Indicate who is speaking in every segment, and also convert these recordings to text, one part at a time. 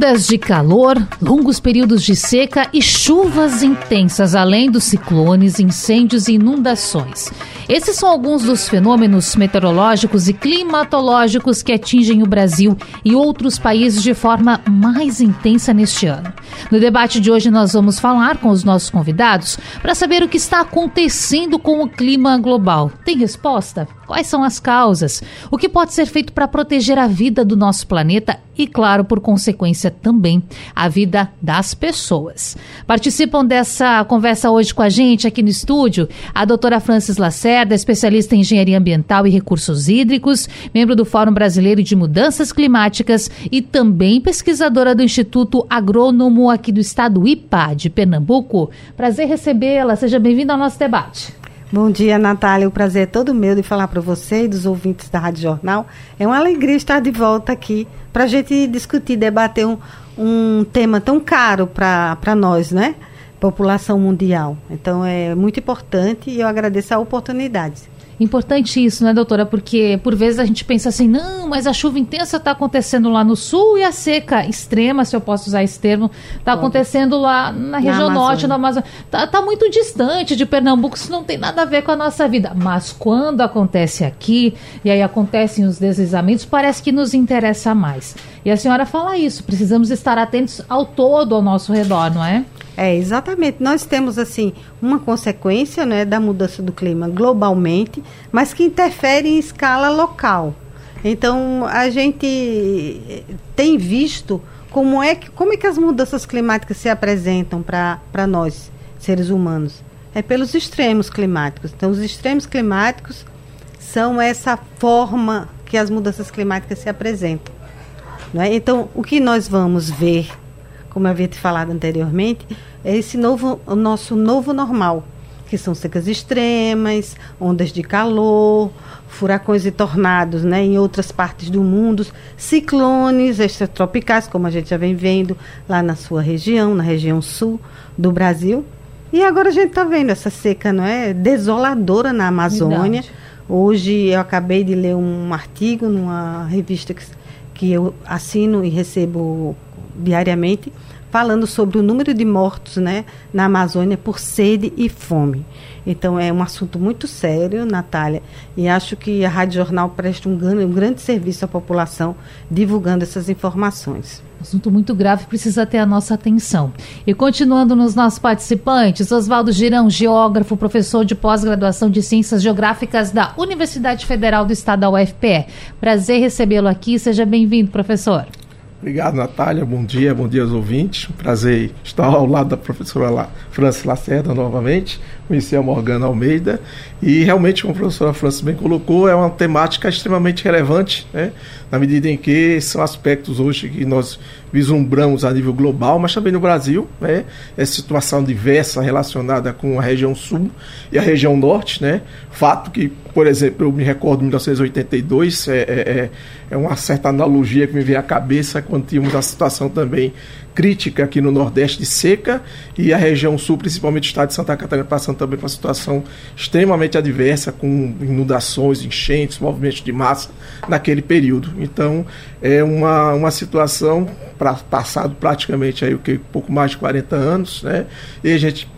Speaker 1: Ondas de calor, longos períodos de seca e chuvas intensas, além dos ciclones, incêndios e inundações. Esses são alguns dos fenômenos meteorológicos e climatológicos que atingem o Brasil e outros países de forma mais intensa neste ano. No debate de hoje, nós vamos falar com os nossos convidados para saber o que está acontecendo com o clima global. Tem resposta? Quais são as causas? O que pode ser feito para proteger a vida do nosso planeta e, claro, por consequência também, a vida das pessoas? Participam dessa conversa hoje com a gente aqui no estúdio a doutora Francis Lacerda, especialista em engenharia ambiental e recursos hídricos, membro do Fórum Brasileiro de Mudanças Climáticas e também pesquisadora do Instituto Agrônomo aqui do estado IPA de Pernambuco. Prazer recebê-la. Seja bem-vinda ao nosso debate.
Speaker 2: Bom dia, Natália. O prazer é todo meu de falar para você e dos ouvintes da Rádio Jornal. É uma alegria estar de volta aqui para a gente discutir, debater um, um tema tão caro para nós, né? População mundial. Então é muito importante e eu agradeço a oportunidade.
Speaker 1: Importante isso, né, doutora? Porque por vezes a gente pensa assim, não, mas a chuva intensa está acontecendo lá no sul e a seca extrema, se eu posso usar esse termo, está acontecendo lá na região na norte, na Amazônia. Está tá muito distante de Pernambuco, isso não tem nada a ver com a nossa vida. Mas quando acontece aqui, e aí acontecem os deslizamentos, parece que nos interessa mais. E a senhora fala isso, precisamos estar atentos ao todo ao nosso redor, não é?
Speaker 2: É, exatamente. Nós temos, assim, uma consequência né, da mudança do clima globalmente, mas que interfere em escala local. Então, a gente tem visto como é que, como é que as mudanças climáticas se apresentam para nós, seres humanos. É pelos extremos climáticos. Então, os extremos climáticos são essa forma que as mudanças climáticas se apresentam. É? Então, o que nós vamos ver, como eu havia te falado anteriormente, é esse novo, o nosso novo normal, que são secas extremas, ondas de calor, furacões e tornados né, em outras partes do mundo, ciclones extratropicais, como a gente já vem vendo lá na sua região, na região sul do Brasil. E agora a gente está vendo essa seca não é, desoladora na Amazônia. Verdade. Hoje eu acabei de ler um artigo numa revista que, que eu assino e recebo diariamente, falando sobre o número de mortos né, na Amazônia por sede e fome. Então é um assunto muito sério, Natália, e acho que a Rádio Jornal presta um grande, um grande serviço à população divulgando essas informações.
Speaker 1: Assunto muito grave, precisa ter a nossa atenção. E continuando nos nossos participantes, Oswaldo Girão, geógrafo, professor de pós-graduação de Ciências Geográficas da Universidade Federal do Estado da UFPE. Prazer recebê-lo aqui, seja bem-vindo, professor.
Speaker 3: Obrigado, Natália. Bom dia, bom dia aos ouvintes. Prazer estar ao lado da professora Francis Lacerda novamente, conheci a Morgana Almeida. E realmente, como a professora Francis bem colocou, é uma temática extremamente relevante, né? na medida em que são aspectos hoje que nós vislumbramos a nível global, mas também no Brasil, né? Essa situação diversa relacionada com a região sul e a região norte, né? Fato que, por exemplo, eu me recordo de 1982, é, é, é, é uma certa analogia que me veio à cabeça quando tínhamos a situação também crítica aqui no Nordeste de seca e a região sul, principalmente o estado de Santa Catarina, passando também por uma situação extremamente adversa, com inundações, enchentes, movimentos de massa naquele período. Então, é uma, uma situação para passado praticamente aí o que pouco mais de 40 anos, né? E a gente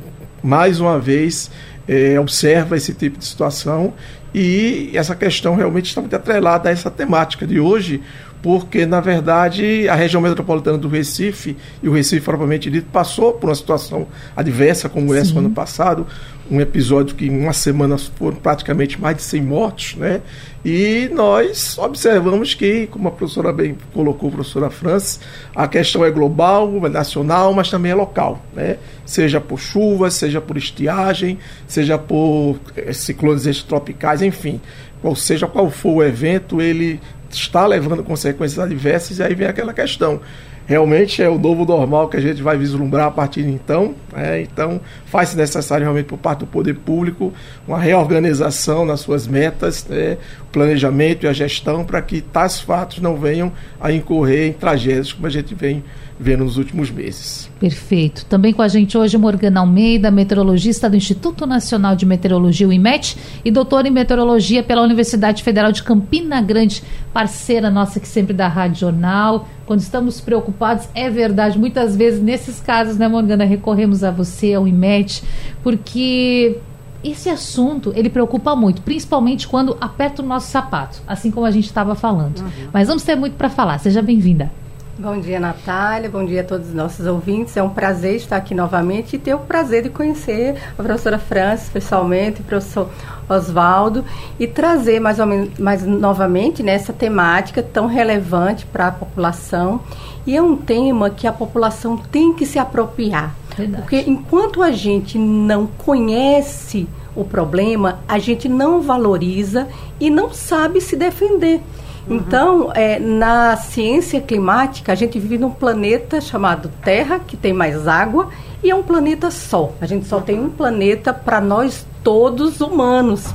Speaker 3: mais uma vez é, observa esse tipo de situação e essa questão realmente está muito atrelada a essa temática de hoje, porque, na verdade, a região metropolitana do Recife, e o Recife propriamente dito, passou por uma situação adversa como essa no ano passado, um episódio que em uma semana foram praticamente mais de 100 mortos, né? E nós observamos que, como a professora bem colocou, a professora França, a questão é global, é nacional, mas também é local, né? Seja por chuva, seja por estiagem, seja por eh, ciclones extropicais, enfim. Ou seja, qual for o evento, ele está levando consequências adversas, e aí vem aquela questão. realmente é o novo normal que a gente vai vislumbrar a partir de então. Né? Então, faz-se necessário realmente por parte do poder público uma reorganização nas suas metas, né? planejamento e a gestão para que tais fatos não venham a incorrer em tragédias como a gente vem vendo nos últimos meses.
Speaker 1: Perfeito. Também com a gente hoje Morgana Almeida, meteorologista do Instituto Nacional de Meteorologia, o IMET, e doutora em meteorologia pela Universidade Federal de Campina Grande, parceira nossa que sempre dá Rádio Jornal. Quando estamos preocupados, é verdade, muitas vezes nesses casos, né, Morgana, recorremos a você, ao IMET, porque esse assunto ele preocupa muito, principalmente quando aperta o nosso sapato, assim como a gente estava falando. Uhum. Mas vamos ter muito para falar. Seja bem-vinda.
Speaker 4: Bom dia, Natália. Bom dia a todos os nossos ouvintes. É um prazer estar aqui novamente e ter o prazer de conhecer a professora Francis pessoalmente, o professor Oswaldo, e trazer mais, ou menos, mais novamente nessa né, temática tão relevante para a população. E é um tema que a população tem que se apropriar. Verdade. Porque enquanto a gente não conhece o problema, a gente não valoriza e não sabe se defender. Então, é, na ciência climática, a gente vive num planeta chamado Terra, que tem mais água, e é um planeta só. A gente só tem um planeta para nós todos humanos.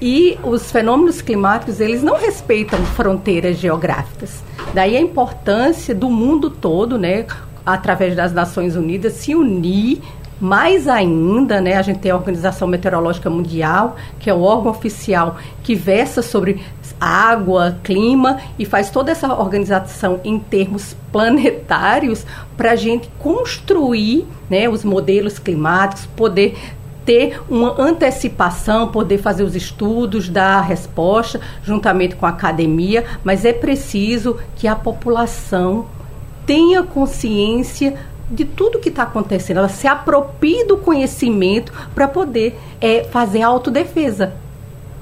Speaker 4: E os fenômenos climáticos, eles não respeitam fronteiras geográficas. Daí a importância do mundo todo, né, através das Nações Unidas, se unir mais ainda, né, a gente tem a Organização Meteorológica Mundial, que é o órgão oficial que versa sobre água, clima e faz toda essa organização em termos planetários para a gente construir né, os modelos climáticos, poder ter uma antecipação, poder fazer os estudos, dar a resposta juntamente com a academia, mas é preciso que a população tenha consciência de tudo que está acontecendo, ela se aproprie do conhecimento para poder é, fazer a autodefesa.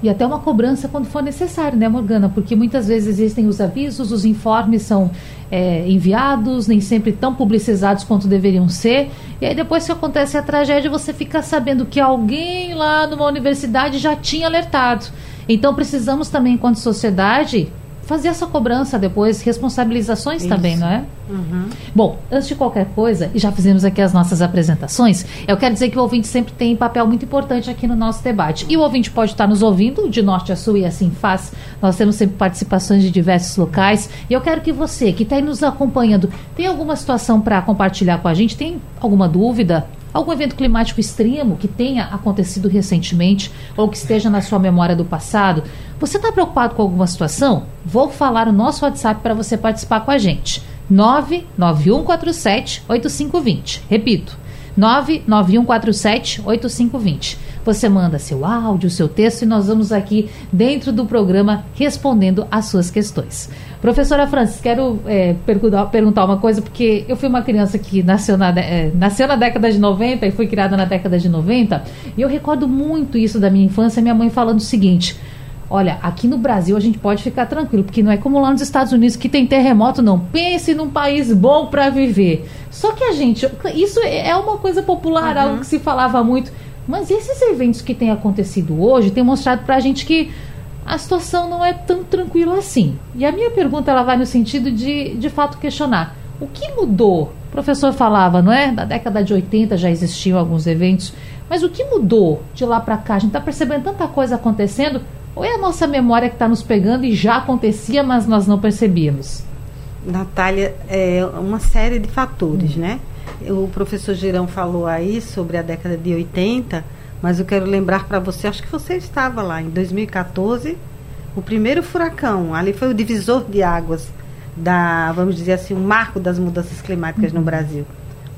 Speaker 1: E até uma cobrança quando for necessário, né, Morgana? Porque muitas vezes existem os avisos, os informes são é, enviados, nem sempre tão publicizados quanto deveriam ser. E aí depois que acontece a tragédia, você fica sabendo que alguém lá numa universidade já tinha alertado. Então precisamos também, enquanto sociedade, fazer essa cobrança depois, responsabilizações Isso. também, não é? Uhum. Bom, antes de qualquer coisa, e já fizemos aqui as nossas apresentações, eu quero dizer que o ouvinte sempre tem papel muito importante aqui no nosso debate. E o ouvinte pode estar nos ouvindo de norte a sul e assim faz. Nós temos sempre participações de diversos locais. E eu quero que você, que está aí nos acompanhando, tem alguma situação para compartilhar com a gente? Tem alguma dúvida? Algum evento climático extremo que tenha acontecido recentemente ou que esteja na sua memória do passado? Você está preocupado com alguma situação? Vou falar o nosso WhatsApp para você participar com a gente. 99147 8520. Repito, 99147 8520. Você manda seu áudio, seu texto e nós vamos aqui dentro do programa respondendo às suas questões. Professora Francis, quero é, perguntar, uma coisa, porque eu fui uma criança que nasceu na, é, nasceu na década de 90 e fui criada na década de 90, e eu recordo muito isso da minha infância, minha mãe falando o seguinte. Olha, aqui no Brasil a gente pode ficar tranquilo, porque não é como lá nos Estados Unidos que tem terremoto, não. Pense num país bom para viver. Só que a gente, isso é uma coisa popular, uhum. algo que se falava muito. Mas esses eventos que têm acontecido hoje têm mostrado para a gente que a situação não é tão tranquila assim. E a minha pergunta ela vai no sentido de, de fato, questionar o que mudou. O professor falava, não é? Da década de 80 já existiam alguns eventos, mas o que mudou de lá para cá? A gente está percebendo tanta coisa acontecendo, ou é a nossa memória que está nos pegando e já acontecia, mas nós não percebíamos?
Speaker 2: Natália, é uma série de fatores, hum. né? O professor Girão falou aí sobre a década de 80, mas eu quero lembrar para você, acho que você estava lá em 2014, o primeiro furacão, ali foi o divisor de águas da, vamos dizer assim, o marco das mudanças climáticas uhum. no Brasil.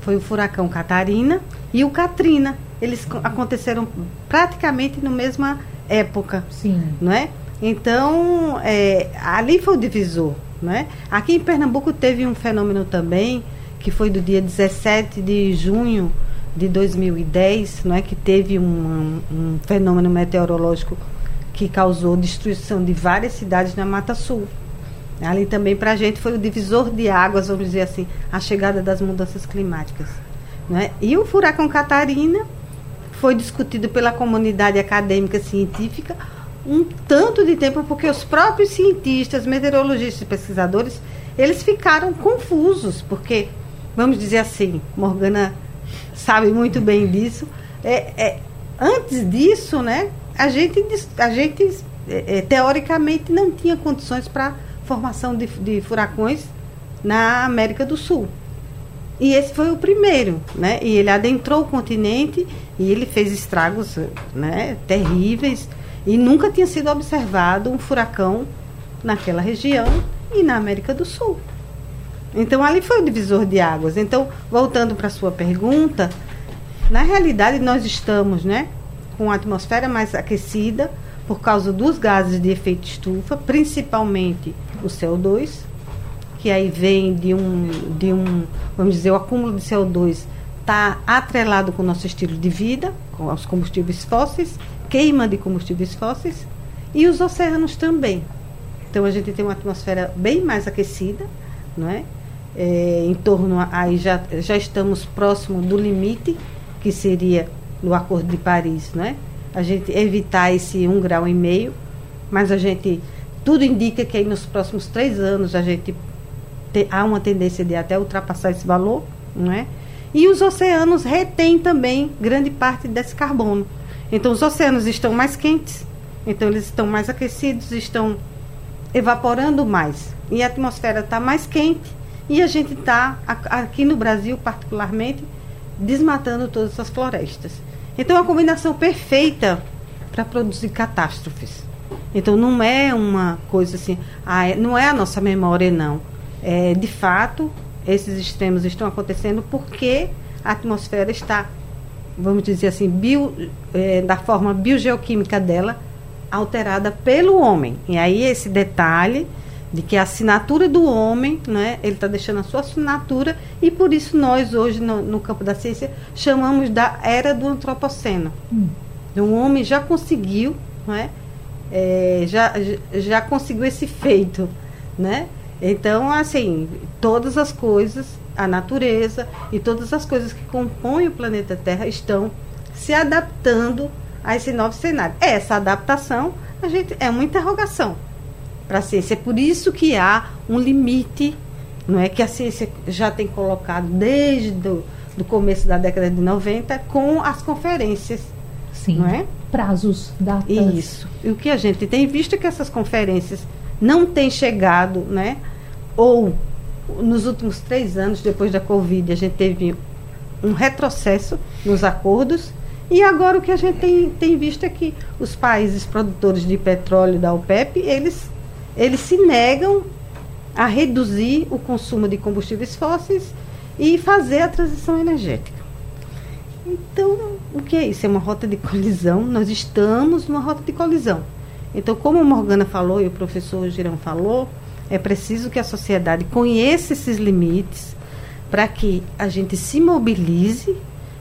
Speaker 2: Foi o furacão Catarina e o Katrina. Eles aconteceram praticamente na mesma época, Sim. não é? Então, é, ali foi o divisor, né? Aqui em Pernambuco teve um fenômeno também que foi do dia 17 de junho de 2010, não é que teve um, um fenômeno meteorológico que causou destruição de várias cidades na Mata Sul. Ali também para a gente foi o divisor de águas, vamos dizer assim, a chegada das mudanças climáticas. Não é? E o furacão Catarina foi discutido pela comunidade acadêmica científica um tanto de tempo, porque os próprios cientistas, meteorologistas e pesquisadores eles ficaram confusos, porque, vamos dizer assim, Morgana sabe muito bem disso. É, é, antes disso, né, a gente, a gente é, é teoricamente não tinha condições para formação de, de furacões na América do Sul. E esse foi o primeiro, né? E ele adentrou o continente e ele fez estragos, né, terríveis e nunca tinha sido observado um furacão naquela região e na América do Sul. Então ali foi o divisor de águas. Então, voltando para a sua pergunta, na realidade nós estamos, né, com a atmosfera mais aquecida por causa dos gases de efeito estufa, principalmente o CO2, que aí vem de um, de um vamos dizer, o acúmulo de CO2 está atrelado com o nosso estilo de vida, com os combustíveis fósseis, queima de combustíveis fósseis, e os oceanos também. Então a gente tem uma atmosfera bem mais aquecida, não é? é em torno, aí já, já estamos próximo do limite, que seria no Acordo de Paris, não é? A gente evitar esse um grau e meio, mas a gente, tudo indica que aí nos próximos três anos a gente te, há uma tendência de até ultrapassar esse valor, não é? E os oceanos retêm também grande parte desse carbono. Então os oceanos estão mais quentes, então eles estão mais aquecidos, estão evaporando mais. E a atmosfera está mais quente e a gente está, aqui no Brasil particularmente, desmatando todas as florestas. Então é uma combinação perfeita para produzir catástrofes. Então não é uma coisa assim, ah, é, não é a nossa memória, não. É, de fato, esses extremos estão acontecendo porque a atmosfera está, vamos dizer assim, bio, é, da forma biogeoquímica dela, alterada pelo homem. E aí esse detalhe de que a assinatura do homem, né, ele está deixando a sua assinatura e por isso nós hoje no, no, campo da ciência chamamos da era do antropoceno. Hum. Então, o homem já conseguiu, né, é, já, já conseguiu esse feito, né? Então, assim, todas as coisas, a natureza e todas as coisas que compõem o planeta Terra estão se adaptando a esse novo cenário. Essa adaptação a gente, é uma interrogação para a ciência. É por isso que há um limite, não é que a ciência já tem colocado desde do, do começo da década de 90 com as conferências.
Speaker 1: Sim.
Speaker 2: Não é?
Speaker 1: Prazos, datas.
Speaker 2: Isso. E o que a gente tem visto é que essas conferências não têm chegado, né? Ou nos últimos três anos, depois da Covid, a gente teve um retrocesso nos acordos e agora o que a gente tem, tem visto é que os países produtores de petróleo da OPEP, eles, eles se negam a reduzir o consumo de combustíveis fósseis e fazer a transição energética. Então, o que é isso? É uma rota de colisão. Nós estamos numa rota de colisão. Então, como a Morgana falou e o professor Girão falou, é preciso que a sociedade conheça esses limites para que a gente se mobilize,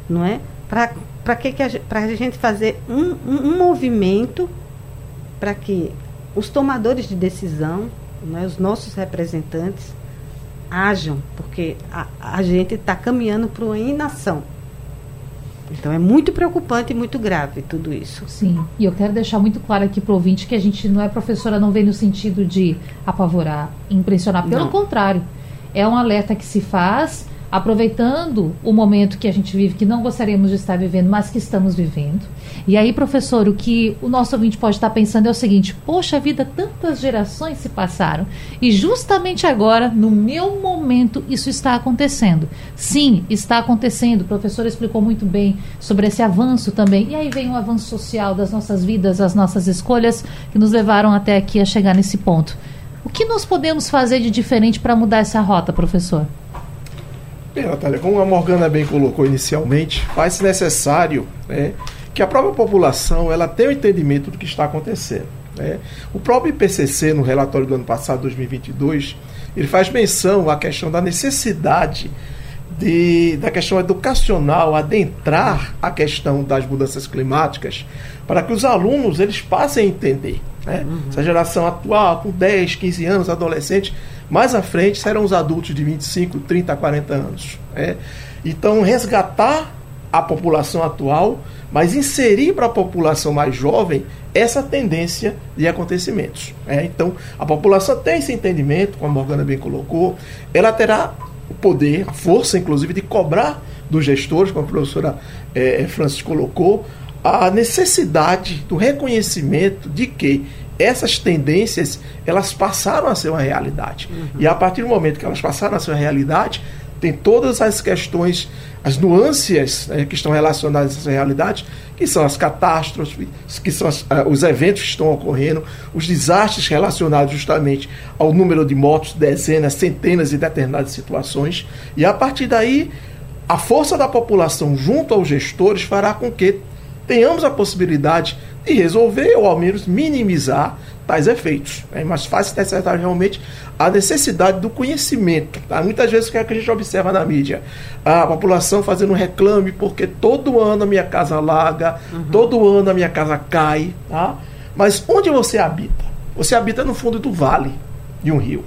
Speaker 2: não é? Para que, que a, a gente fazer um, um, um movimento para que os tomadores de decisão, né, os nossos representantes, ajam, porque a, a gente está caminhando para uma inação. Então é muito preocupante e muito grave tudo isso.
Speaker 1: Sim, e eu quero deixar muito claro aqui para o ouvinte que a gente não é professora, não vem no sentido de apavorar, impressionar. Pelo não. contrário, é um alerta que se faz aproveitando o momento que a gente vive, que não gostaríamos de estar vivendo, mas que estamos vivendo. E aí, professor, o que o nosso ouvinte pode estar pensando é o seguinte: poxa vida, tantas gerações se passaram e justamente agora, no meu momento, isso está acontecendo. Sim, está acontecendo. O professor explicou muito bem sobre esse avanço também. E aí vem o avanço social das nossas vidas, as nossas escolhas que nos levaram até aqui a chegar nesse ponto. O que nós podemos fazer de diferente para mudar essa rota, professor?
Speaker 3: Bem, Natália, como a Morgana bem colocou inicialmente, faz-se necessário né, que a própria população ela tenha o um entendimento do que está acontecendo. Né? O próprio IPCC, no relatório do ano passado, 2022, ele faz menção à questão da necessidade de, da questão educacional, adentrar a questão das mudanças climáticas, para que os alunos eles passem a entender. Né? Uhum. Essa geração atual, com 10, 15 anos, adolescentes, mais à frente serão os adultos de 25, 30, 40 anos. Né? Então, resgatar a população atual, mas inserir para a população mais jovem essa tendência de acontecimentos. É, então, a população tem esse entendimento, como a Morgana bem colocou, ela terá o poder, a força, inclusive, de cobrar dos gestores, como a professora é, Francis colocou, a necessidade do reconhecimento de que essas tendências elas passaram a ser uma realidade. Uhum. E a partir do momento que elas passaram a ser uma realidade, tem todas as questões, as nuances né, que estão relacionadas a essa realidade, que são as catástrofes, que são as, uh, os eventos que estão ocorrendo, os desastres relacionados justamente ao número de mortos, dezenas, centenas de determinadas situações. E a partir daí, a força da população junto aos gestores fará com que tenhamos a possibilidade de resolver ou ao menos minimizar tais efeitos. É mais fácil interpretar realmente a necessidade do conhecimento. Tá? Muitas vezes o que, é que a gente observa na mídia? A população fazendo um reclame porque todo ano a minha casa alaga, uhum. todo ano a minha casa cai. Tá? Mas onde você habita? Você habita no fundo do vale de um rio.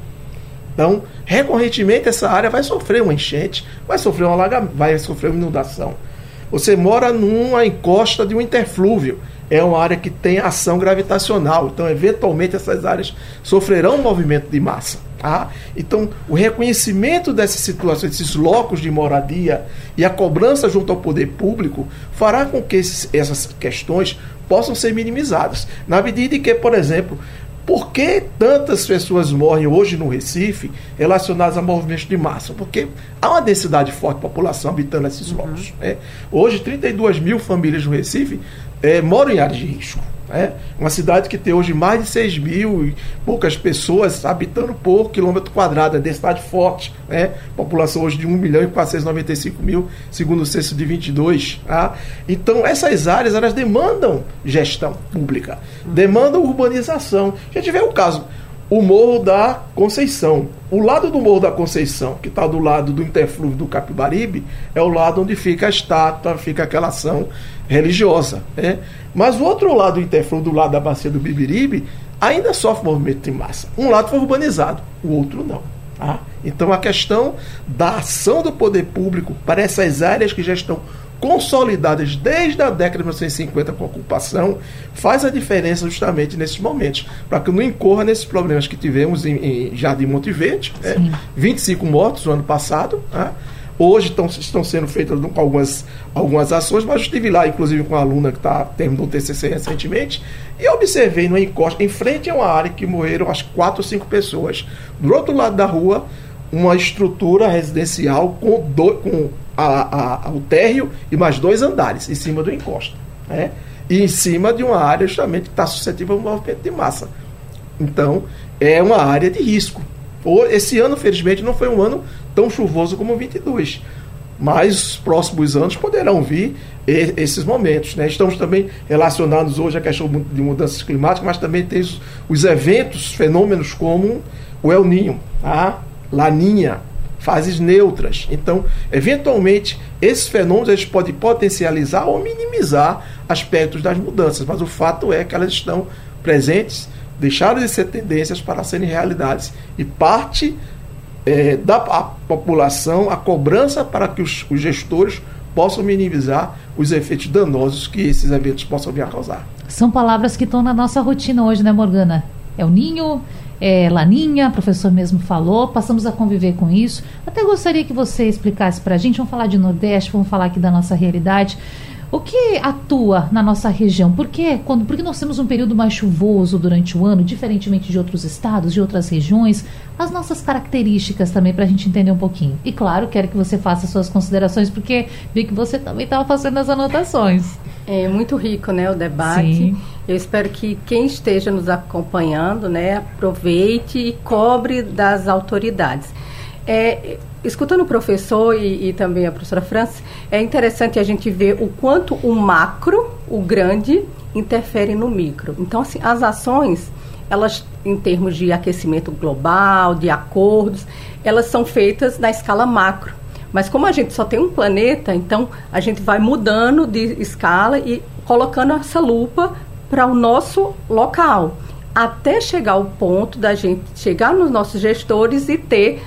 Speaker 3: Então, recorrentemente essa área vai sofrer uma enchente, vai sofrer uma alagamento, vai sofrer uma inundação. Você mora numa encosta de um interflúvio é uma área que tem ação gravitacional. Então, eventualmente, essas áreas sofrerão um movimento de massa. Tá? Então, o reconhecimento dessas situações, desses locos de moradia e a cobrança junto ao poder público fará com que esses, essas questões possam ser minimizadas. Na medida em que, por exemplo, por que tantas pessoas morrem hoje no Recife relacionadas a movimentos de massa? Porque há uma densidade forte de população habitando esses uhum. locos. Né? Hoje, 32 mil famílias no Recife é, moram em áreas de risco. Né? Uma cidade que tem hoje mais de 6 mil e poucas pessoas habitando por quilômetro quadrado, é densidade forte. Né? População hoje de 1 milhão e 495 mil, segundo o censo de 22. Tá? Então, essas áreas elas demandam gestão pública, demandam urbanização. A gente vê o caso o Morro da Conceição. O lado do Morro da Conceição, que está do lado do interflúvio do Capibaribe, é o lado onde fica a estátua, fica aquela ação religiosa. Né? Mas o outro lado do interflúvio, do lado da bacia do Bibiribe, ainda sofre movimento de massa. Um lado foi urbanizado, o outro não. Tá? Então a questão da ação do poder público para essas áreas que já estão consolidadas desde a década de 1950 com a ocupação, faz a diferença justamente nesses momentos, para que não incorra nesses problemas que tivemos em, em Jardim Monte Verde, né? 25 mortos no ano passado, né? Hoje estão, estão sendo feitas algumas, algumas ações, mas eu estive lá, inclusive, com uma aluna que tá, terminou o TCC recentemente, e observei no encosta, em frente a uma área que morreram acho quatro ou cinco pessoas. Do outro lado da rua, uma estrutura residencial com, do, com a, a, o térreo e mais dois andares em cima do encosto. Né? E em cima de uma área justamente que está suscetível ao movimento de massa. Então, é uma área de risco. Esse ano, felizmente, não foi um ano tão chuvoso como o 22. Mas os próximos anos poderão vir esses momentos. Né? Estamos também relacionados hoje à questão de mudanças climáticas, mas também tem os, os eventos, fenômenos como o El Ninho, a Laninha, fases neutras. Então, eventualmente, esses fenômenos eles podem potencializar ou minimizar aspectos das mudanças, mas o fato é que elas estão presentes, deixaram de ser tendências para serem realidades. E parte é, da população a cobrança para que os, os gestores possam minimizar os efeitos danosos que esses eventos possam vir a causar.
Speaker 1: São palavras que estão na nossa rotina hoje, né, Morgana? É o ninho, é, Laninha, o professor mesmo falou, passamos a conviver com isso. Até gostaria que você explicasse para a gente, vamos falar de Nordeste, vamos falar aqui da nossa realidade. O que atua na nossa região? Por quê? Quando, porque nós temos um período mais chuvoso durante o ano, diferentemente de outros estados, de outras regiões, as nossas características também para a gente entender um pouquinho. E claro, quero que você faça suas considerações, porque vi que você também estava fazendo as anotações.
Speaker 4: É muito rico, né, o debate. Sim. Eu espero que quem esteja nos acompanhando, né, aproveite e cobre das autoridades. É, escutando o professor e, e, também a professora França, é interessante a gente ver o quanto o macro, o grande, interfere no micro. Então, assim, as ações, elas, em termos de aquecimento global, de acordos, elas são feitas na escala macro. Mas como a gente só tem um planeta, então a gente vai mudando de escala e colocando essa lupa para o nosso local, até chegar ao ponto da gente chegar nos nossos gestores e ter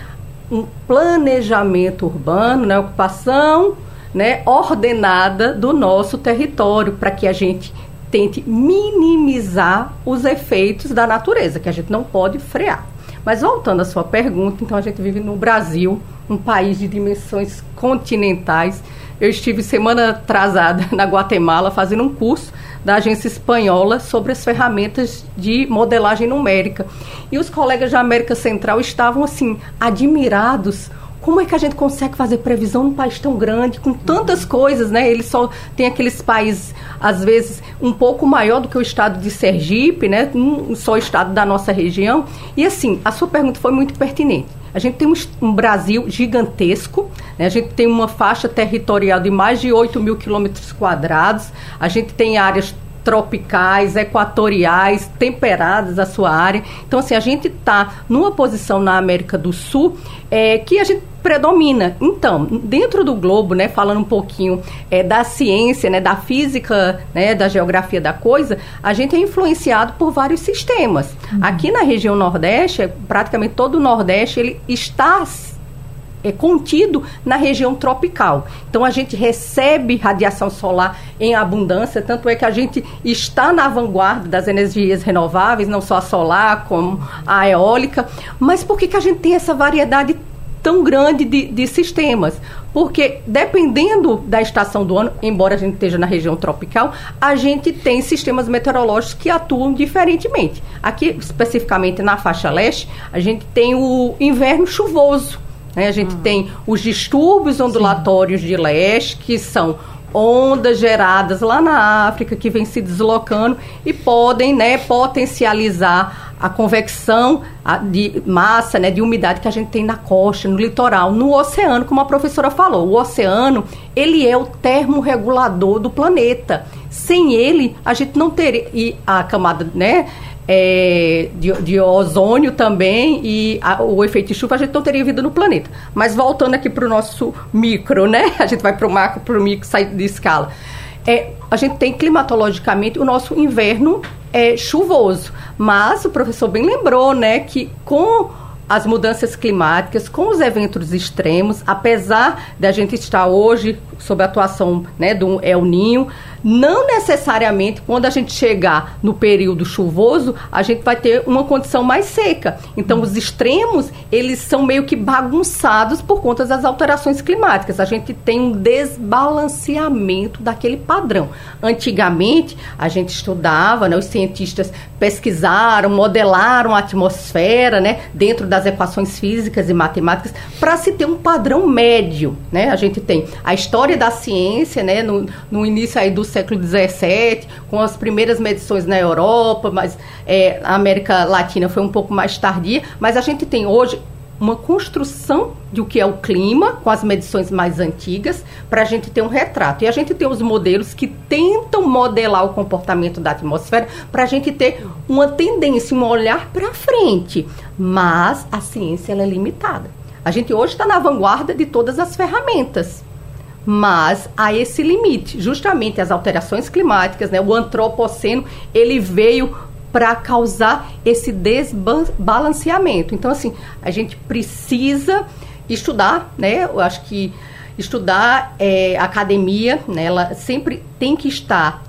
Speaker 4: um planejamento urbano, né, ocupação né, ordenada do nosso território, para que a gente tente minimizar os efeitos da natureza, que a gente não pode frear. Mas voltando à sua pergunta, então a gente vive no Brasil, um país de dimensões continentais. Eu estive semana atrasada na Guatemala fazendo um curso da agência espanhola sobre as ferramentas de modelagem numérica. E os colegas da América Central estavam assim admirados como é que a gente consegue fazer previsão num país tão grande, com tantas coisas, né? Ele só tem aqueles países, às vezes, um pouco maior do que o estado de Sergipe, né? Um só estado da nossa região. E assim, a sua pergunta foi muito pertinente. A gente tem um, Brasil gigantesco, né? a gente tem uma faixa territorial de mais de 8 mil quilômetros quadrados, a gente tem áreas tropicais, equatoriais, temperadas a sua área. Então, assim, a gente está numa posição na América do Sul é, que a gente predomina. Então, dentro do globo, né, falando um pouquinho é, da ciência, né, da física, né, da geografia da coisa, a gente é influenciado por vários sistemas. Uhum. Aqui na região Nordeste, praticamente todo o Nordeste, ele está é contido na região tropical. Então a gente recebe radiação solar em abundância, tanto é que a gente está na vanguarda das energias renováveis, não só a solar como a eólica. Mas por que, que a gente tem essa variedade tão grande de, de sistemas? Porque dependendo da estação do ano, embora a gente esteja na região tropical, a gente tem sistemas meteorológicos que atuam diferentemente. Aqui, especificamente na faixa leste, a gente tem o inverno chuvoso né? A gente uhum. tem os distúrbios ondulatórios Sim. de leste, que são ondas geradas lá na África que vêm se deslocando e podem né, potencializar a convecção de massa, né, de umidade que a gente tem na costa, no litoral, no oceano, como a professora falou. O oceano, ele é o termorregulador do planeta. Sem ele, a gente não teria... E a camada, né é, de, de, ozônio também e a, o efeito de chuva, a gente não teria vida no planeta. Mas voltando aqui para o nosso micro, né? A gente vai para o macro, para o micro, sai de escala. É, a gente tem climatologicamente o nosso inverno é chuvoso, mas o professor bem lembrou, né, que com as mudanças climáticas, com os eventos extremos, apesar da gente estar hoje sob a atuação né, do El Ninho, não necessariamente quando a gente chegar no período chuvoso, a gente vai ter uma condição mais seca. Então, os extremos, eles são meio que bagunçados por conta das alterações climáticas. A gente tem um desbalanceamento daquele padrão. Antigamente, a gente estudava, né, os cientistas pesquisaram, modelaram a atmosfera, né, dentro das equações físicas e matemáticas, para se ter um padrão médio, né? A gente tem a história da ciência, né, no, no início aí do século XVII, com as primeiras medições na Europa, mas é, a América Latina foi um pouco mais tardia. Mas a gente tem hoje uma construção de o que é o clima, com as medições mais antigas, para a gente ter um retrato. E a gente tem os modelos que tentam modelar o comportamento da atmosfera para a gente ter uma tendência, um olhar para frente. Mas a ciência é limitada. A gente hoje está na vanguarda de todas as ferramentas mas há esse limite. Justamente as alterações climáticas, né, o antropoceno, ele veio para causar esse desbalanceamento. Então, assim, a gente precisa estudar, né? Eu acho que estudar é, academia, né, ela sempre tem que estar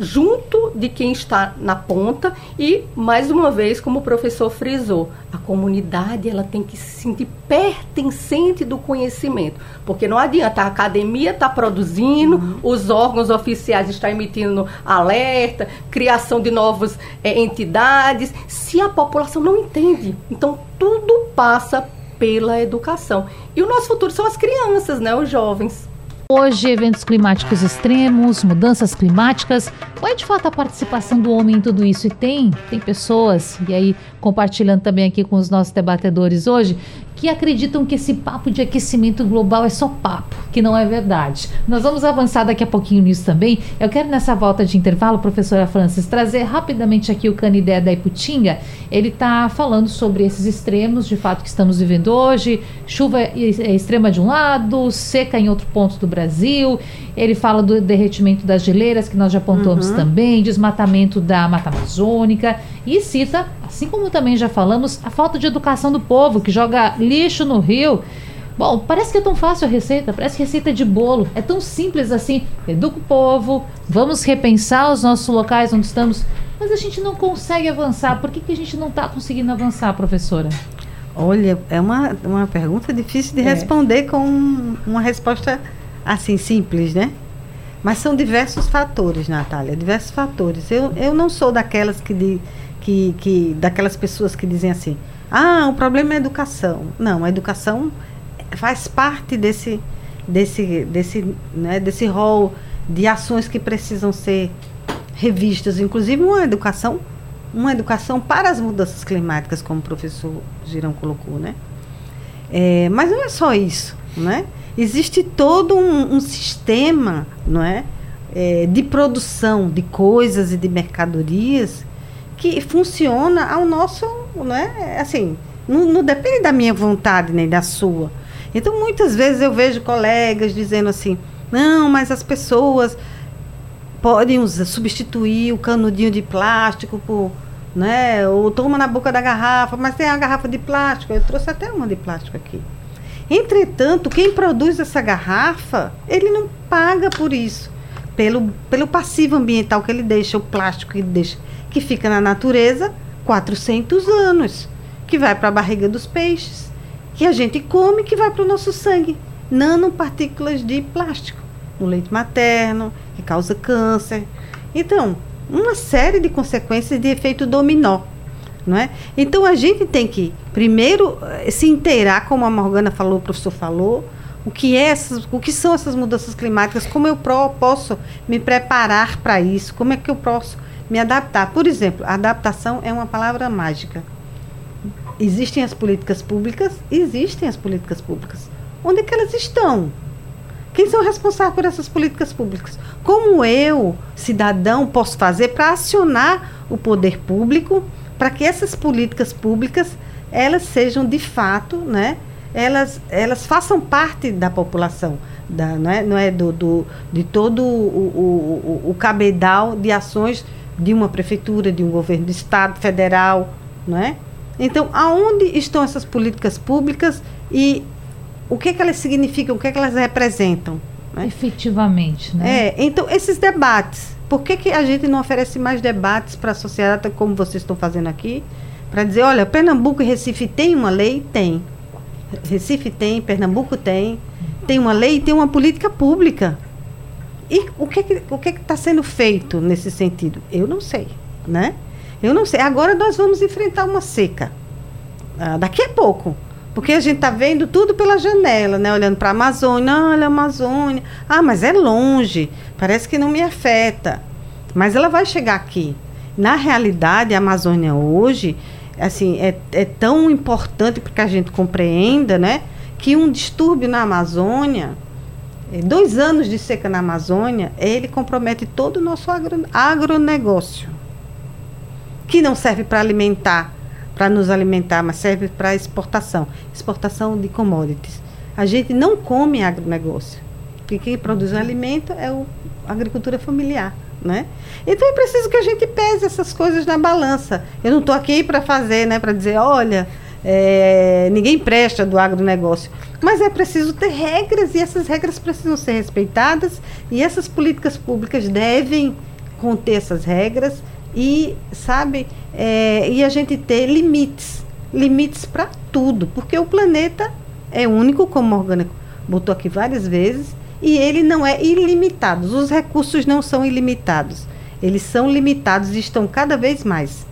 Speaker 4: junto de quem está na ponta e mais uma vez como o professor frisou a comunidade ela tem que se sentir pertencente do conhecimento. Porque não adianta a academia está produzindo uhum. os órgãos oficiais estão emitindo alerta criação de novas é, entidades. Se a população não entende então tudo passa pela educação. E o nosso futuro são as crianças né os jovens
Speaker 1: Hoje, eventos climáticos extremos, mudanças climáticas. Qual é de fato a participação do homem em tudo isso? E tem, tem pessoas, e aí compartilhando também aqui com os nossos debatedores hoje, que acreditam que esse papo de aquecimento global é só papo, que não é verdade. Nós vamos avançar daqui a pouquinho nisso também. Eu quero nessa volta de intervalo, professora Francis, trazer rapidamente aqui o Canidé da Iputinga. Ele está falando sobre esses extremos, de fato, que estamos vivendo hoje. Chuva extrema de um lado, seca em outro ponto do Brasil. Ele fala do derretimento das geleiras, que nós já apontamos uhum. também, desmatamento da Mata Amazônica e cita, assim como também já falamos, a falta de educação do povo, que joga lixo no rio. Bom, parece que é tão fácil a receita, parece receita de bolo. É tão simples assim. Educa o povo, vamos repensar os nossos locais onde estamos. Mas a gente não consegue avançar. Por que, que a gente não está conseguindo avançar, professora?
Speaker 2: Olha, é uma, uma pergunta difícil de é. responder com uma resposta assim simples, né? Mas são diversos fatores, Natália, diversos fatores. Eu, eu não sou daquelas que, de, que, que daquelas pessoas que dizem assim, ah, o problema é a educação. Não, a educação faz parte desse, desse, desse, né, desse rol de ações que precisam ser revistas, inclusive uma educação, uma educação para as mudanças climáticas, como o professor Girão colocou, né? É, mas não é só isso, né? Existe todo um, um sistema, não é? é? de produção de coisas e de mercadorias que funciona ao nosso, não é? Assim, não, não depende da minha vontade nem da sua. Então, muitas vezes eu vejo colegas dizendo assim: não, mas as pessoas podem usar, substituir o canudinho de plástico por. Né, ou toma na boca da garrafa, mas tem a garrafa de plástico. Eu trouxe até uma de plástico aqui. Entretanto, quem produz essa garrafa, ele não paga por isso. Pelo, pelo passivo ambiental que ele deixa, o plástico que deixa, que fica na natureza 400 anos, que vai para a barriga dos peixes que a gente come que vai para o nosso sangue. Nanopartículas de plástico no leite materno, que causa câncer. Então, uma série de consequências de efeito dominó. Não é? Então a gente tem que primeiro eh, se inteirar, como a Morgana falou, o professor falou, o que, é essas, o que são essas mudanças climáticas, como eu posso me preparar para isso, como é que eu posso me adaptar. Por exemplo, adaptação é uma palavra mágica. Existem as políticas públicas? Existem as políticas públicas. Onde é que elas estão? Quem são responsáveis por essas políticas públicas? Como eu, cidadão, posso fazer para acionar o poder público para que essas políticas públicas elas sejam de fato, né? Elas, elas façam parte da população, da, não é, não é do, do de todo o, o, o, o cabedal de ações de uma prefeitura, de um governo de estado, federal, não é? Então, aonde estão essas políticas públicas e o que, é que elas significam, o que, é que elas representam?
Speaker 1: Né? Efetivamente, né?
Speaker 2: É, então, esses debates. Por que, que a gente não oferece mais debates para a sociedade, como vocês estão fazendo aqui? Para dizer, olha, Pernambuco e Recife tem uma lei? Tem. Recife tem, Pernambuco tem. Tem uma lei e tem uma política pública. E o que o que está sendo feito nesse sentido? Eu não sei, né? Eu não sei. Agora nós vamos enfrentar uma seca. Ah, daqui a pouco. Porque a gente está vendo tudo pela janela, né? Olhando para a Amazônia. Olha a Amazônia. Ah, mas é longe. Parece que não me afeta. Mas ela vai chegar aqui. Na realidade, a Amazônia hoje, assim, é, é tão importante para que a gente compreenda, né? Que um distúrbio na Amazônia, dois anos de seca na Amazônia, ele compromete todo o nosso agro, agronegócio que não serve para alimentar, para nos alimentar, mas serve para exportação, exportação de commodities. A gente não come agronegócio, porque quem produz o alimento é a agricultura familiar. Né? Então é preciso que a gente pese essas coisas na balança. Eu não estou aqui para fazer, né, para dizer, olha, é, ninguém presta do agronegócio. Mas é preciso ter regras e essas regras precisam ser respeitadas e essas políticas públicas devem conter essas regras e, sabe, é, e a gente ter limites limites para tudo, porque o planeta é único, como orgânico botou aqui várias vezes, e ele não é ilimitado. Os recursos não são ilimitados. Eles são limitados e estão cada vez mais.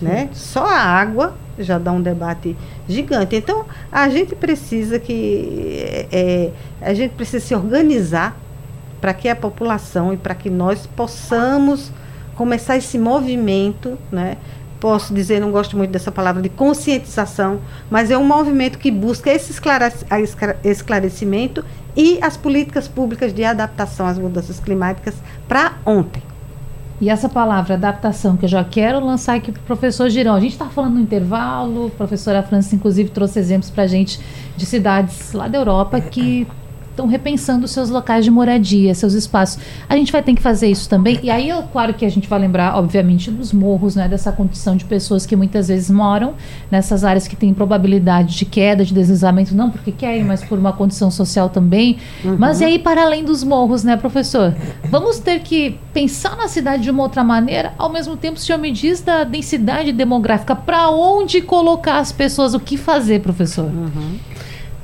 Speaker 2: Né? Só a água já dá um debate gigante. Então, a gente precisa que é, a gente precisa se organizar para que a população e para que nós possamos começar esse movimento, né? Posso dizer, não gosto muito dessa palavra de conscientização, mas é um movimento que busca esse esclarecimento e as políticas públicas de adaptação às mudanças climáticas para ontem.
Speaker 1: E essa palavra adaptação que eu já quero lançar aqui para o professor Girão. A gente está falando no intervalo, a professora França, inclusive, trouxe exemplos para a gente de cidades lá da Europa que estão repensando seus locais de moradia, seus espaços. A gente vai ter que fazer isso também. E aí, é claro que a gente vai lembrar, obviamente, dos morros, né? Dessa condição de pessoas que muitas vezes moram nessas áreas que têm probabilidade de queda, de deslizamento, não porque querem, mas por uma condição social também. Uhum. Mas e aí, para além dos morros, né, professor? Vamos ter que pensar na cidade de uma outra maneira. Ao mesmo tempo, o senhor me diz da densidade demográfica. Para onde colocar as pessoas? O que fazer, professor?
Speaker 3: Uhum.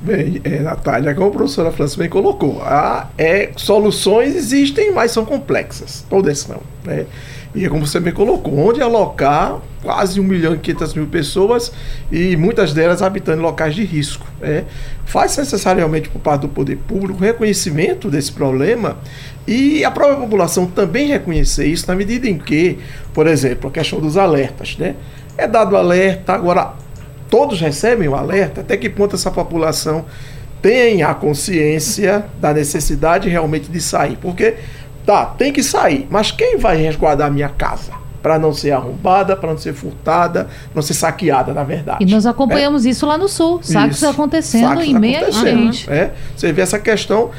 Speaker 3: Bem, é, Natália, como a professora França bem colocou, a, é, soluções existem, mas são complexas. Todas são. Né? E é como você bem colocou, onde alocar quase 1 milhão e 500 mil pessoas e muitas delas habitando em locais de risco. Né? Faz necessariamente por parte do poder público reconhecimento desse problema e a própria população também reconhecer isso na medida em que, por exemplo, a questão dos alertas. Né? É dado alerta, agora todos recebem o alerta, até que ponto essa população tem a consciência da necessidade realmente de sair. Porque, tá, tem que sair, mas quem vai resguardar a minha casa? Para não ser arrombada, para não ser furtada, não ser saqueada, na verdade.
Speaker 1: E nós acompanhamos é. isso lá no sul, saques isso. acontecendo
Speaker 3: saques
Speaker 1: em meia gente.
Speaker 3: É. Você vê essa questão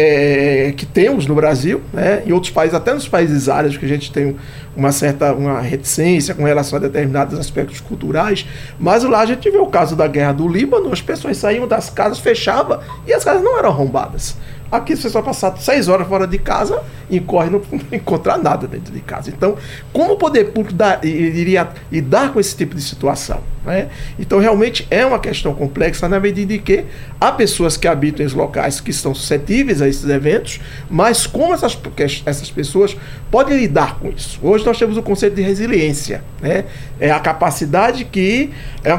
Speaker 3: é, que temos no Brasil, né, em outros países, até nos países árabes, que a gente tem uma certa uma reticência com relação a determinados aspectos culturais, mas lá a gente vê o caso da guerra do Líbano, as pessoas saíam das casas, fechavam e as casas não eram arrombadas. Aqui você só passar seis horas fora de casa e corre não encontrar nada dentro de casa. Então, como o poder público dar, iria lidar com esse tipo de situação? Né? Então, realmente é uma questão complexa na medida em que há pessoas que habitam em locais que estão suscetíveis a esses eventos, mas como essas, essas pessoas podem lidar com isso? Hoje nós temos o conceito de resiliência. Né? É a capacidade que, é um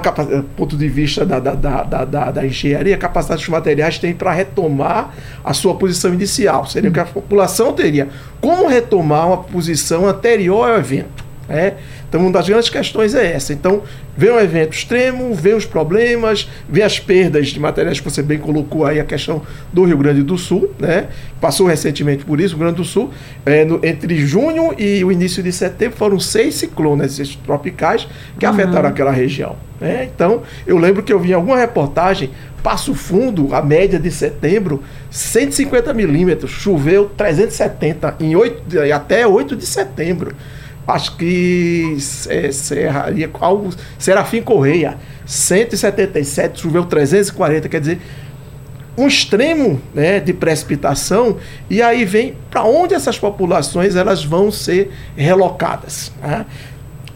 Speaker 3: ponto de vista da, da, da, da, da engenharia, a capacidade que os materiais têm para retomar a sua posição inicial. Seria que a população teria como retomar uma posição anterior ao evento. É? Então, uma das grandes questões é essa. Então, vem um evento extremo, vem os problemas, vem as perdas de materiais que você bem colocou aí, a questão do Rio Grande do Sul, né? Passou recentemente por isso, o Rio Grande do Sul, é, no, entre junho e o início de setembro, foram seis ciclones tropicais que uhum. afetaram aquela região. Né? Então, eu lembro que eu vi em alguma reportagem, Passo Fundo, a média de setembro, 150 milímetros, choveu 370 em 8, até 8 de setembro acho que é, Serraria, algo, Serafim Correia, 177, choveu 340, quer dizer, um extremo né, de precipitação, e aí vem para onde essas populações elas vão ser relocadas. Né?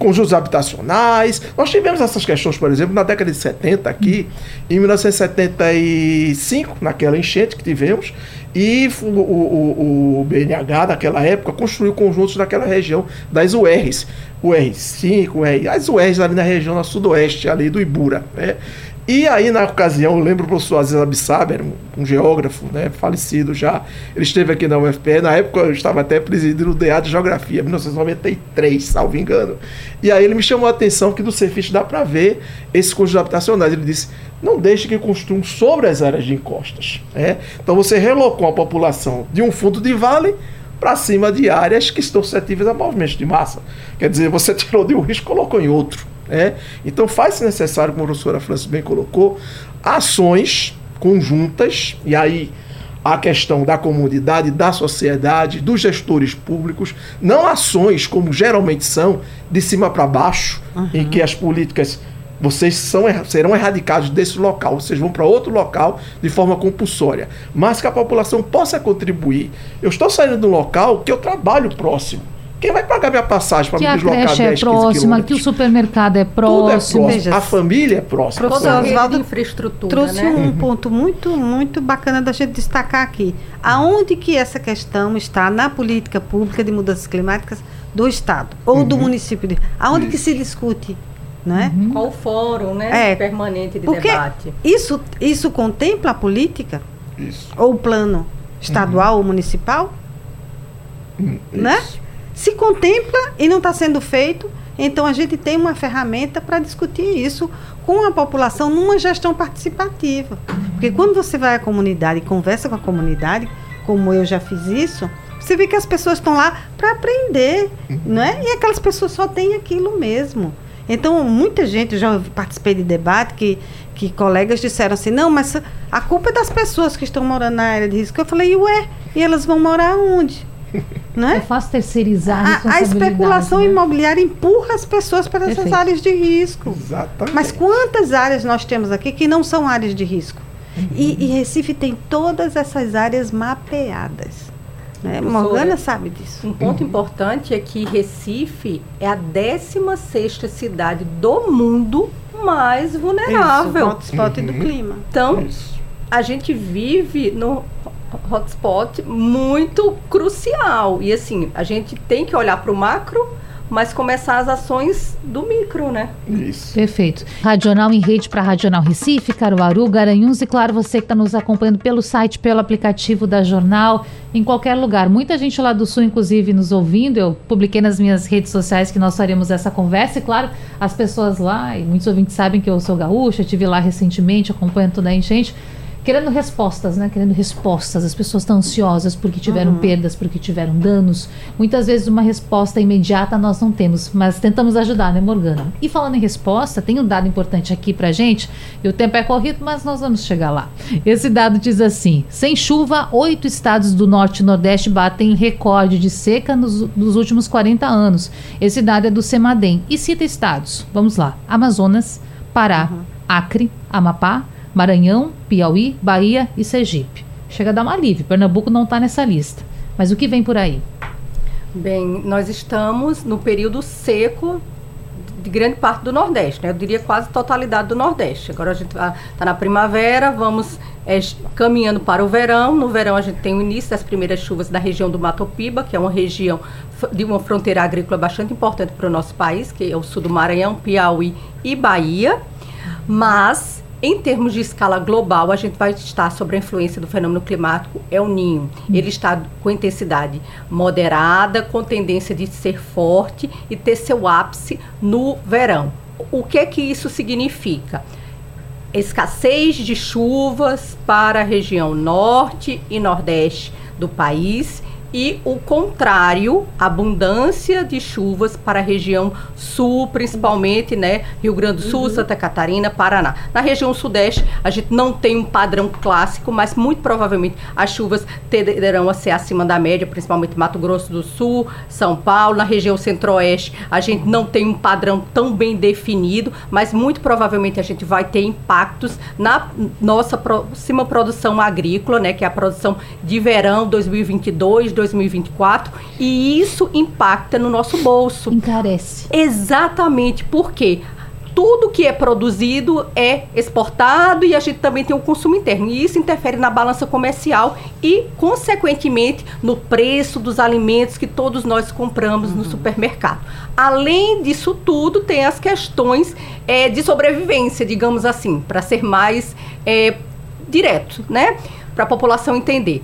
Speaker 3: conjuntos habitacionais. Nós tivemos essas questões, por exemplo, na década de 70 aqui, em 1975, naquela enchente que tivemos, e o, o, o BNH naquela época construiu conjuntos naquela região das URs. O R5, o R, as URs ali na região na sudoeste, ali do Ibura. Né? E aí, na ocasião, eu lembro o professor Aziz Abissaber, um, um, geógrafo, né, falecido já, ele esteve aqui na UFPE, na época eu estava até presidindo o DA de Geografia, 1993, salvo engano. E aí ele me chamou a atenção que no Cefis dá para ver esses conjuntos habitacionais. Ele disse, não deixe que construam sobre as áreas de encostas. Né? Então você relocou a população de um fundo de vale para cima de áreas que estão suscetíveis a movimentos de massa. Quer dizer, você tirou de um risco e colocou em outro. Né? Então faz-se necessário, como a professora Francis bem colocou, ações conjuntas, e aí a questão da comunidade, da sociedade, dos gestores públicos, não ações como geralmente são, de cima para baixo, uhum. em que as políticas vocês são, serão erradicados desse local, vocês vão para outro local de forma compulsória, mas que a população possa contribuir. Eu estou saindo de um local que eu trabalho próximo. Quem vai pagar minha passagem para me deslocar 10,
Speaker 1: é próxima, que o supermercado é próximo.
Speaker 3: Tudo é próximo. A família é próxima.
Speaker 2: Professor Oswaldo infraestrutura, trouxe né? um uhum. ponto muito, muito bacana da gente destacar aqui. Aonde que essa questão está na política pública de mudanças climáticas do Estado ou uhum. do município? De, aonde Isso. que se discute né?
Speaker 4: Uhum. Qual o fórum né, é, permanente de porque debate?
Speaker 2: Isso, isso contempla a política? Isso. Ou o plano estadual uhum. ou municipal? Hum, né? Se contempla e não está sendo feito, então a gente tem uma ferramenta para discutir isso com a população numa gestão participativa. Porque quando você vai à comunidade e conversa com a comunidade, como eu já fiz isso, você vê que as pessoas estão lá para aprender, né? E aquelas pessoas só têm aquilo mesmo. Então, muita gente, já participei de debate que, que colegas disseram assim, não, mas a culpa é das pessoas que estão morando na área de risco. Eu falei, ué, e elas vão morar onde?
Speaker 1: Né? É fácil terceirizar a,
Speaker 2: a, a especulação né? imobiliária empurra as pessoas para essas Perfeito. áreas de risco.
Speaker 3: Exatamente.
Speaker 2: Mas quantas áreas nós temos aqui que não são áreas de risco? Uhum. E, e, Recife tem todas essas áreas mapeadas. Né? Morgana sabe disso.
Speaker 4: Um ponto uhum. importante é que Recife é a 16 cidade do mundo mais vulnerável. Isso,
Speaker 2: hotspot uhum. do clima.
Speaker 4: Então, Isso. a gente vive no hotspot muito crucial. E assim, a gente tem que olhar para o macro, mas começar as ações do micro, né?
Speaker 1: Isso. Perfeito. Radional em rede para Radional Recife, Caruaru, Garanhuns e claro, você que está nos acompanhando pelo site, pelo aplicativo da Jornal, em qualquer lugar. Muita gente lá do Sul, inclusive, nos ouvindo. Eu publiquei nas minhas redes sociais que nós faremos essa conversa e claro, as pessoas lá, e muitos ouvintes sabem que eu sou gaúcha, estive lá recentemente, acompanhando toda a enchente querendo respostas, né? Querendo respostas. As pessoas estão ansiosas porque tiveram uhum. perdas, porque tiveram danos. Muitas vezes uma resposta imediata nós não temos, mas tentamos ajudar, né, Morgana? E falando em resposta, tem um dado importante aqui pra gente. E o tempo é corrido, mas nós vamos chegar lá. Esse dado diz assim: sem chuva, oito estados do norte e nordeste batem recorde de seca nos, nos últimos 40 anos. Esse dado é do Semadem e cita estados. Vamos lá: Amazonas, Pará, uhum. Acre, Amapá, Maranhão, Piauí, Bahia e Sergipe. Chega a dar um alívio, Pernambuco não está nessa lista. Mas o que vem por aí?
Speaker 4: Bem, nós estamos no período seco de grande parte do Nordeste, né? Eu diria quase totalidade do Nordeste. Agora a gente está tá na primavera, vamos é, caminhando para o verão. No verão a gente tem o início das primeiras chuvas da região do Mato Piba, que é uma região de uma fronteira agrícola bastante importante para o nosso país, que é o sul do Maranhão, Piauí e Bahia. Mas em termos de escala global, a gente vai estar sobre a influência do fenômeno climático El Ninho. Ele está com intensidade moderada, com tendência de ser forte e ter seu ápice no verão. O que é que isso significa? Escassez de chuvas para a região norte e nordeste do país e o contrário, abundância de chuvas para a região sul, principalmente, né, Rio Grande do Sul, uhum. Santa Catarina, Paraná. Na região sudeste, a gente não tem um padrão clássico, mas muito provavelmente as chuvas tenderão a ser acima da média, principalmente Mato Grosso do Sul, São Paulo. Na região centro-oeste, a gente não tem um padrão tão bem definido, mas muito provavelmente a gente vai ter impactos na nossa próxima produção agrícola, né, que é a produção de verão 2022, 2024 e isso impacta no nosso bolso.
Speaker 1: Encarece.
Speaker 4: Exatamente, porque tudo que é produzido é exportado e a gente também tem o consumo interno. E isso interfere na balança comercial e, consequentemente, no preço dos alimentos que todos nós compramos uhum. no supermercado. Além disso tudo, tem as questões é, de sobrevivência, digamos assim, para ser mais é, direto, né? Para a população entender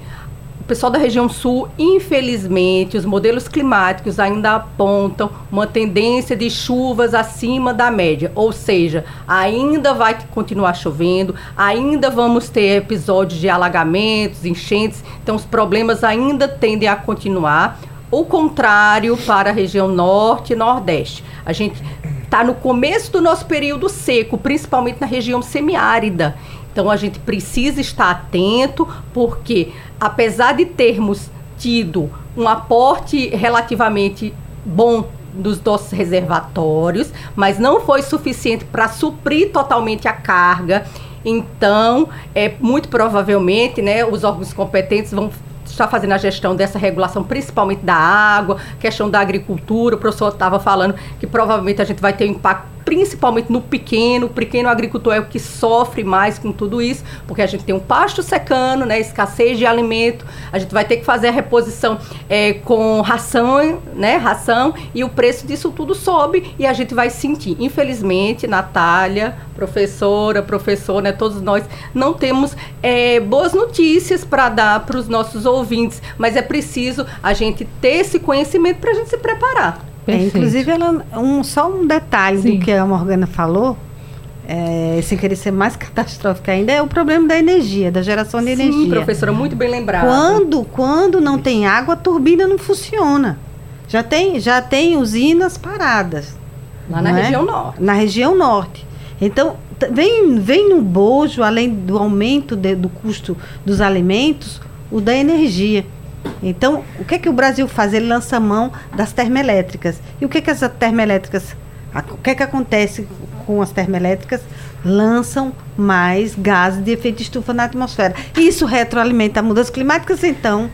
Speaker 4: pessoal da região sul, infelizmente, os modelos climáticos ainda apontam uma tendência de chuvas acima da média, ou seja, ainda vai continuar chovendo, ainda vamos ter episódios de alagamentos, enchentes, então os problemas ainda tendem a continuar. O contrário para a região norte e nordeste. A gente está no começo do nosso período seco, principalmente na região semiárida. Então a gente precisa estar atento, porque apesar de termos tido um aporte relativamente bom dos nossos reservatórios, mas não foi suficiente para suprir totalmente a carga. Então, é muito provavelmente, né, os órgãos competentes vão estar fazendo a gestão dessa regulação, principalmente da água, questão da agricultura. O professor estava falando que provavelmente a gente vai ter um impacto principalmente no pequeno. O pequeno agricultor é o que sofre mais com tudo isso, porque a gente tem um pasto secando, né, escassez de alimento, a gente vai ter que fazer a reposição é, com ração, né, ração, e o preço disso tudo sobe e a gente vai sentir. Infelizmente, Natália, professora, professor, né, todos nós não temos é, boas notícias para dar para os nossos ouvintes, mas é preciso a gente ter esse conhecimento para a gente se preparar.
Speaker 2: É, inclusive, ela, um, só um detalhe Sim. do que a Morgana falou, é, sem querer ser mais catastrófica ainda, é o problema da energia, da geração de Sim, energia.
Speaker 4: professora, muito bem lembrada.
Speaker 2: Quando, quando não tem água, a turbina não funciona. Já tem, já tem usinas paradas.
Speaker 4: Lá na
Speaker 2: é?
Speaker 4: região norte.
Speaker 2: Na região norte. Então, vem, vem no bojo, além do aumento de- do custo dos alimentos, o da energia. Então, o que é que o Brasil faz? Ele lança mão das termoelétricas. E o que é que as termoelétricas, a- o que é que acontece com as termoelétricas? Lançam mais gases de efeito de estufa na atmosfera. Isso retroalimenta mudanças climáticas, então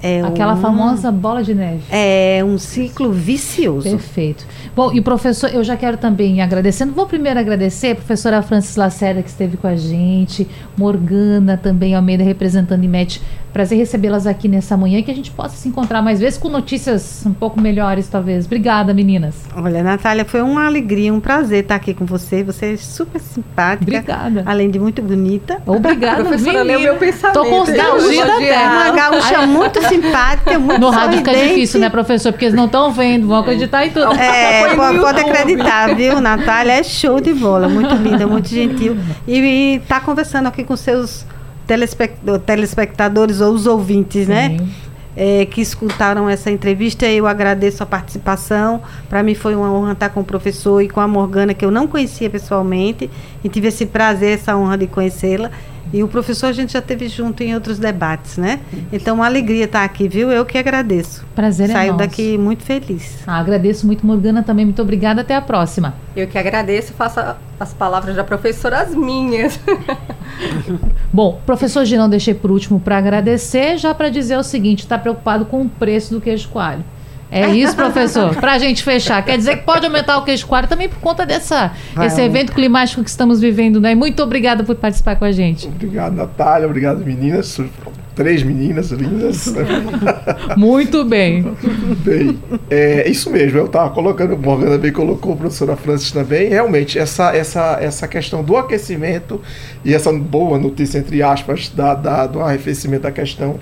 Speaker 2: é
Speaker 1: Aquela
Speaker 2: um,
Speaker 1: famosa bola de neve.
Speaker 2: é um ciclo vicioso.
Speaker 1: Perfeito. Bom, e professor, eu já quero também agradecendo. Vou primeiro agradecer a professora Francis Lacerda, que esteve com a gente, Morgana também, Almeida, representando IMET. Prazer recebê-las aqui nessa manhã e que a gente possa se encontrar mais vezes com notícias um pouco melhores, talvez. Obrigada, meninas.
Speaker 2: Olha, Natália, foi uma alegria, um prazer estar aqui com você. Você é super simpática.
Speaker 1: Obrigada.
Speaker 2: Além de muito bonita.
Speaker 1: Obrigada,
Speaker 4: Professora, leu meu pensamento,
Speaker 1: Tô
Speaker 4: hein?
Speaker 1: até.
Speaker 2: É uma gaúcha muito simpática, muito
Speaker 1: No rádio fica difícil, né, professor? Porque eles não estão vendo, vão acreditar em tudo.
Speaker 2: É, pode, pode acreditar, viu? Natália é show de bola, muito linda, muito gentil. E está conversando aqui com seus telespect- telespectadores ou os ouvintes, né?
Speaker 1: Sim.
Speaker 2: é, que escutaram essa entrevista. Eu agradeço a participação. Para mim foi uma honra estar com o professor e com a Morgana, que eu não conhecia pessoalmente, e tive esse prazer, essa honra de conhecê-la. E o professor a gente já teve junto em outros debates, né? Então, uma alegria estar aqui, viu? Eu que agradeço.
Speaker 1: Prazer é
Speaker 2: Saio
Speaker 1: nosso.
Speaker 2: daqui muito feliz.
Speaker 1: Ah, agradeço muito, Morgana, também. Muito obrigada. Até a próxima.
Speaker 4: Eu que agradeço e faço as palavras da professora as minhas.
Speaker 1: Bom, professor Girão, deixei por último para agradecer, já para dizer o seguinte: está preocupado com o preço do queijo coalho. É isso, professor? Para a gente fechar. Quer dizer que pode aumentar o queijo coalho também por conta dessa,
Speaker 2: Vai
Speaker 1: esse
Speaker 2: aumentar.
Speaker 1: evento climático que estamos vivendo, né? Muito obrigada por participar com a gente.
Speaker 3: Obrigado, Natália. Obrigado, meninas. Três meninas lindas.
Speaker 1: Muito bem.
Speaker 3: Bem, é isso mesmo, eu estava colocando, o Morgana bem colocou, a professora Francis também, realmente, essa, essa, essa questão do aquecimento e essa boa notícia, entre aspas, da, da, do arrefecimento da questão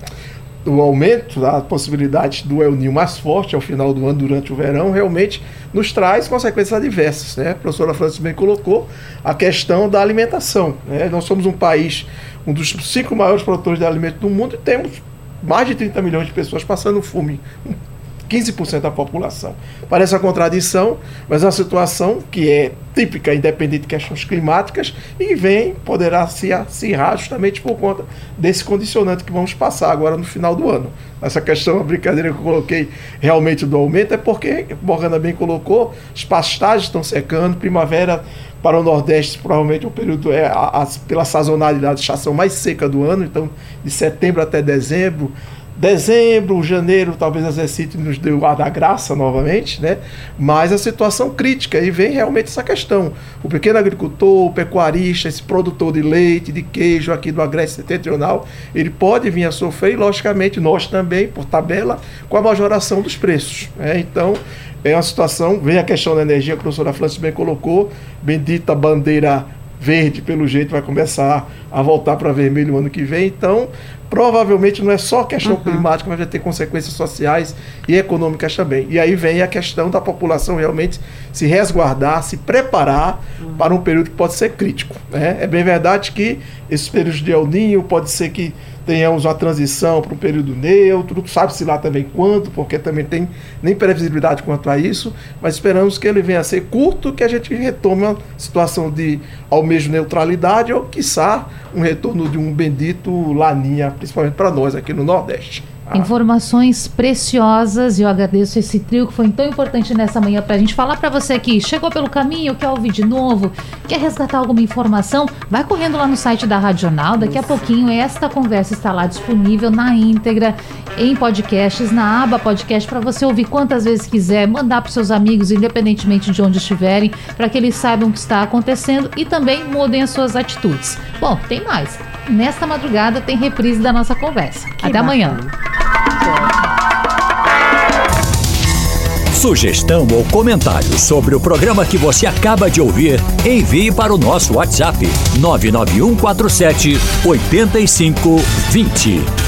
Speaker 3: do aumento da possibilidade do El Ninho mais forte ao final do ano, durante o verão, realmente nos traz consequências adversas. Né? A professora Francis bem colocou a questão da alimentação. Né? Nós somos um país, um dos cinco maiores produtores de alimento do mundo e temos mais de 30 milhões de pessoas passando fome. 15% da população. Parece uma contradição, mas é uma situação que é típica, independente de questões climáticas, e vem, poderá se acirrar justamente por conta desse condicionante que vamos passar agora no final do ano. Essa questão, a brincadeira que eu coloquei realmente do aumento, é porque, Morgana bem colocou, as pastagens estão secando, primavera para o Nordeste, provavelmente o período é, a, a, pela sazonalidade, estação mais seca do ano, então de setembro até dezembro, Dezembro, janeiro, talvez exercite nos deu da graça novamente, né? Mas a situação crítica e vem realmente essa questão. O pequeno agricultor, o pecuarista, esse produtor de leite, de queijo aqui do Agreste Setentrional, ele pode vir a sofrer, e logicamente nós também, por tabela, com a majoração dos preços. Né? Então, é uma situação, vem a questão da energia, que a professora Francis bem colocou, bendita bandeira verde, pelo jeito, vai começar a voltar para vermelho no ano que vem. Então, provavelmente não é só questão uhum. climática, mas vai ter consequências sociais e econômicas também. E aí vem a questão da população realmente se resguardar, se preparar uhum. para um período que pode ser crítico. Né? É bem verdade que esses períodos de El Ninho pode ser que tenhamos uma transição para um período neutro, sabe-se lá também quanto, porque também tem nem previsibilidade quanto a isso, mas esperamos que ele venha a ser curto, que a gente retome uma situação de ao mesmo neutralidade ou, quiçá, um retorno de um bendito laninha, principalmente para nós aqui no Nordeste.
Speaker 1: Ah. Informações preciosas e eu agradeço esse trio que foi tão importante nessa manhã para a gente falar para você que chegou pelo caminho, quer ouvir de novo, quer resgatar alguma informação, vai correndo lá no site da Radional, daqui a pouquinho esta conversa está lá disponível na íntegra, em podcasts, na aba podcast, para você ouvir quantas vezes quiser, mandar para seus amigos, independentemente de onde estiverem, para que eles saibam o que está acontecendo e também mudem as suas atitudes. Bom, tem mais. Nesta madrugada tem reprise da nossa conversa.
Speaker 2: Que
Speaker 1: Até
Speaker 2: bacana.
Speaker 1: amanhã.
Speaker 5: Sugestão ou comentário sobre o programa que você acaba de ouvir, envie para o nosso WhatsApp 99147 8520.